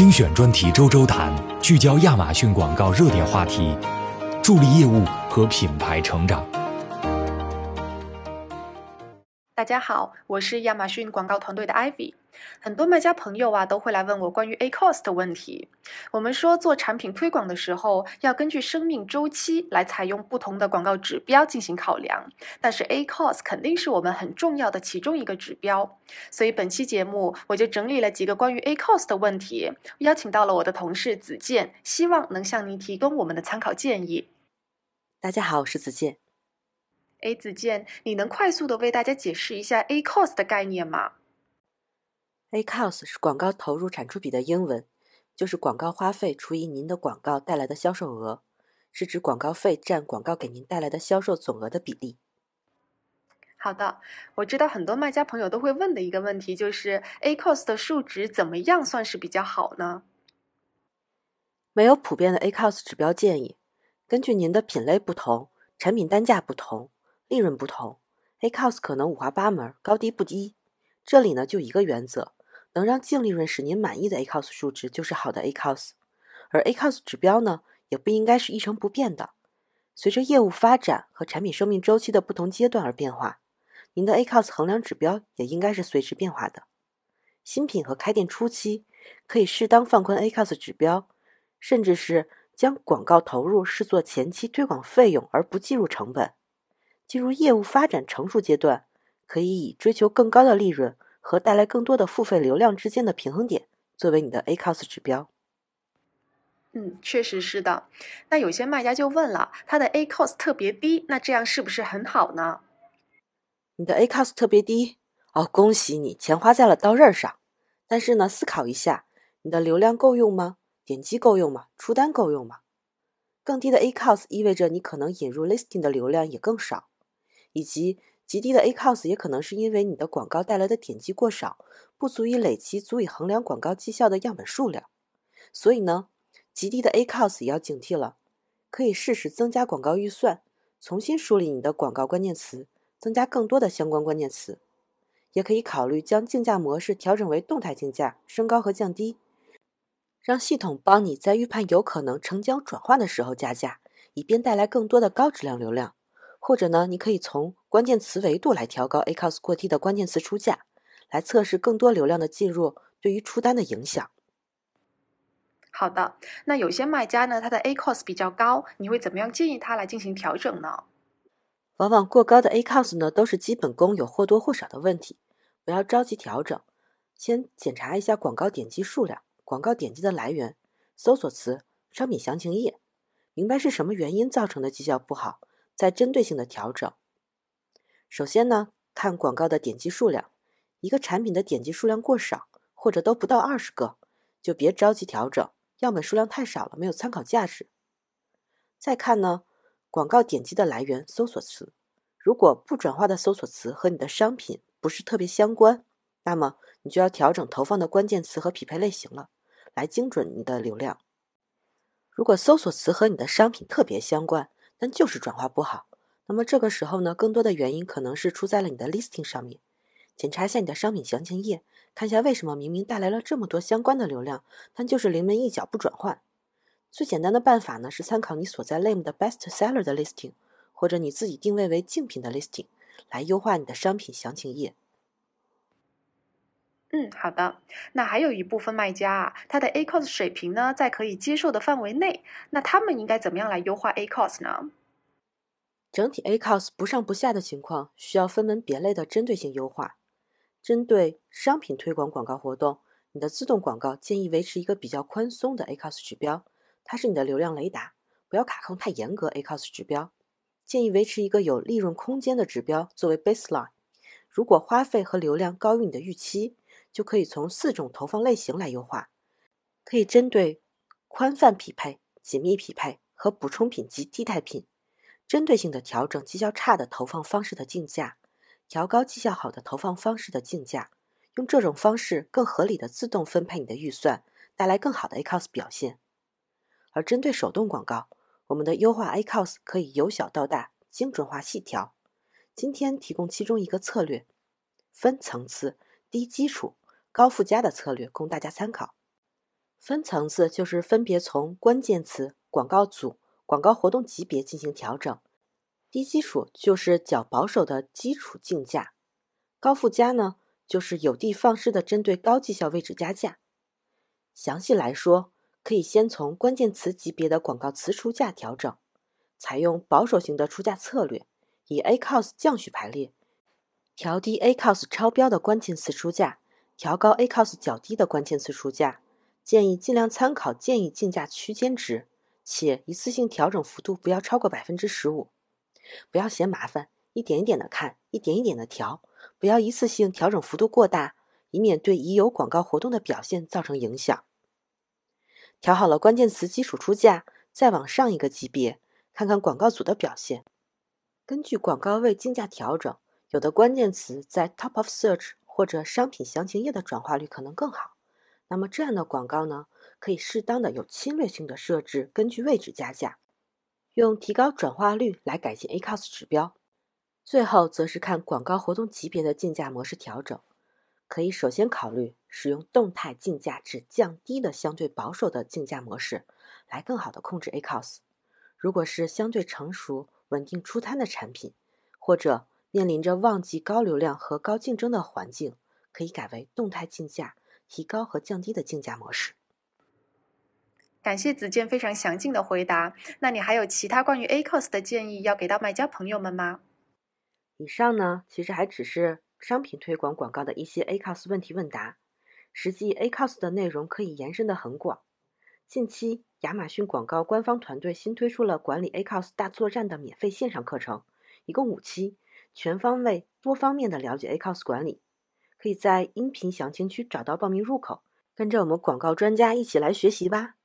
精选专题周周谈，聚焦亚马逊广告热点话题，助力业务和品牌成长。大家好，我是亚马逊广告团队的 Ivy。很多卖家朋友啊都会来问我关于 A cost 的问题。我们说做产品推广的时候，要根据生命周期来采用不同的广告指标进行考量，但是 A cost 肯定是我们很重要的其中一个指标。所以本期节目我就整理了几个关于 A cost 的问题，邀请到了我的同事子健，希望能向您提供我们的参考建议。大家好，我是子健。A 子健，你能快速的为大家解释一下 A cost 的概念吗？A cost 是广告投入产出比的英文，就是广告花费除以您的广告带来的销售额，是指广告费占广告给您带来的销售总额的比例。好的，我知道很多卖家朋友都会问的一个问题就是 A cost 的数值怎么样算是比较好呢？没有普遍的 A cost 指标建议，根据您的品类不同，产品单价不同。利润不同，A cost 可能五花八门，高低不一。这里呢就一个原则，能让净利润使您满意的 A cost 数值就是好的 A cost。而 A cost 指标呢也不应该是一成不变的，随着业务发展和产品生命周期的不同阶段而变化。您的 A cost 衡量指标也应该是随之变化的。新品和开店初期可以适当放宽 A cost 指标，甚至是将广告投入视作前期推广费用而不计入成本。进入业务发展成熟阶段，可以以追求更高的利润和带来更多的付费流量之间的平衡点作为你的 A cost 指标。嗯，确实是的。那有些卖家就问了，他的 A cost 特别低，那这样是不是很好呢？你的 A cost 特别低哦，恭喜你，钱花在了刀刃上。但是呢，思考一下，你的流量够用吗？点击够用吗？出单够用吗？更低的 A cost 意味着你可能引入 listing 的流量也更少。以及极低的 ACOS 也可能是因为你的广告带来的点击过少，不足以累积足以衡量广告绩效的样本数量。所以呢，极低的 ACOS 也要警惕了。可以适时增加广告预算，重新梳理你的广告关键词，增加更多的相关关键词。也可以考虑将竞价模式调整为动态竞价，升高和降低，让系统帮你在预判有可能成交转化的时候加价，以便带来更多的高质量流量。或者呢，你可以从关键词维度来调高 A cost 过低的关键词出价，来测试更多流量的进入对于出单的影响。好的，那有些卖家呢，他的 A cost 比较高，你会怎么样建议他来进行调整呢？往往过高的 A cost 呢，都是基本功有或多或少的问题，不要着急调整，先检查一下广告点击数量、广告点击的来源、搜索词、商品详情页，明白是什么原因造成的绩效不好。再针对性的调整。首先呢，看广告的点击数量，一个产品的点击数量过少，或者都不到二十个，就别着急调整，样本数量太少了，没有参考价值。再看呢，广告点击的来源，搜索词，如果不转化的搜索词和你的商品不是特别相关，那么你就要调整投放的关键词和匹配类型了，来精准你的流量。如果搜索词和你的商品特别相关，但就是转化不好，那么这个时候呢，更多的原因可能是出在了你的 listing 上面。检查一下你的商品详情页，看一下为什么明明带来了这么多相关的流量，但就是临门一脚不转换。最简单的办法呢，是参考你所在类目的 best seller 的 listing，或者你自己定位为竞品的 listing，来优化你的商品详情页。嗯，好的。那还有一部分卖家啊，他的 A cost 水平呢在可以接受的范围内，那他们应该怎么样来优化 A cost 呢？整体 A cost 不上不下的情况，需要分门别类的针对性优化。针对商品推广广告活动，你的自动广告建议维持一个比较宽松的 A cost 指标，它是你的流量雷达，不要卡控太严格 A cost 指标。建议维持一个有利润空间的指标作为 baseline。如果花费和流量高于你的预期，就可以从四种投放类型来优化，可以针对宽泛匹配、紧密匹配和补充品及替代品，针对性的调整绩效差的投放方式的竞价，调高绩效好的投放方式的竞价，用这种方式更合理的自动分配你的预算，带来更好的 Acos 表现。而针对手动广告，我们的优化 Acos 可以由小到大，精准化细调。今天提供其中一个策略：分层次、低基础。高附加的策略供大家参考。分层次就是分别从关键词、广告组、广告活动级别进行调整。低基础就是较保守的基础竞价，高附加呢就是有的放矢的针对高绩效位置加价。详细来说，可以先从关键词级别的广告词出价调整，采用保守型的出价策略，以 ACOS 降序排列，调低 ACOS 超标的关键词出价，调高 ACOS 较低的关键词出价。建议尽量参考建议竞价区间值，且一次性调整幅度不要超过百分之十五。不要嫌麻烦，一点一点的看，一点一点的调，不要一次性调整幅度过大，以免对已有广告活动的表现造成影响。调好了关键词基础出价，再往上一个级别，看看广告组的表现。根据广告位竞价调整，有的关键词在 Top of Search 或者商品详情页的转化率可能更好。那么这样的广告呢，可以适当的有侵略性的设置，根据位置加价。用提高转化率来改进 ACOS 指标，最后则是看广告活动级别的竞价模式调整。可以首先考虑使用动态竞价至降低的相对保守的竞价模式，来更好的控制 ACOS。如果是相对成熟、稳定出摊的产品，或者面临着旺季高流量和高竞争的环境，可以改为动态竞价，提高和降低的竞价模式。感谢子健非常详尽的回答。那你还有其他关于 ACOS 的建议要给到卖家朋友们吗？以上呢，其实还只是商品推广广告的一些 ACOS 问题问答。实际 ACOS 的内容可以延伸的很广。近期，亚马逊广告官方团队新推出了管理 ACOS 大作战的免费线上课程，一共五期，全方位、多方面的了解 ACOS 管理。可以在音频详情区找到报名入口，跟着我们广告专家一起来学习吧。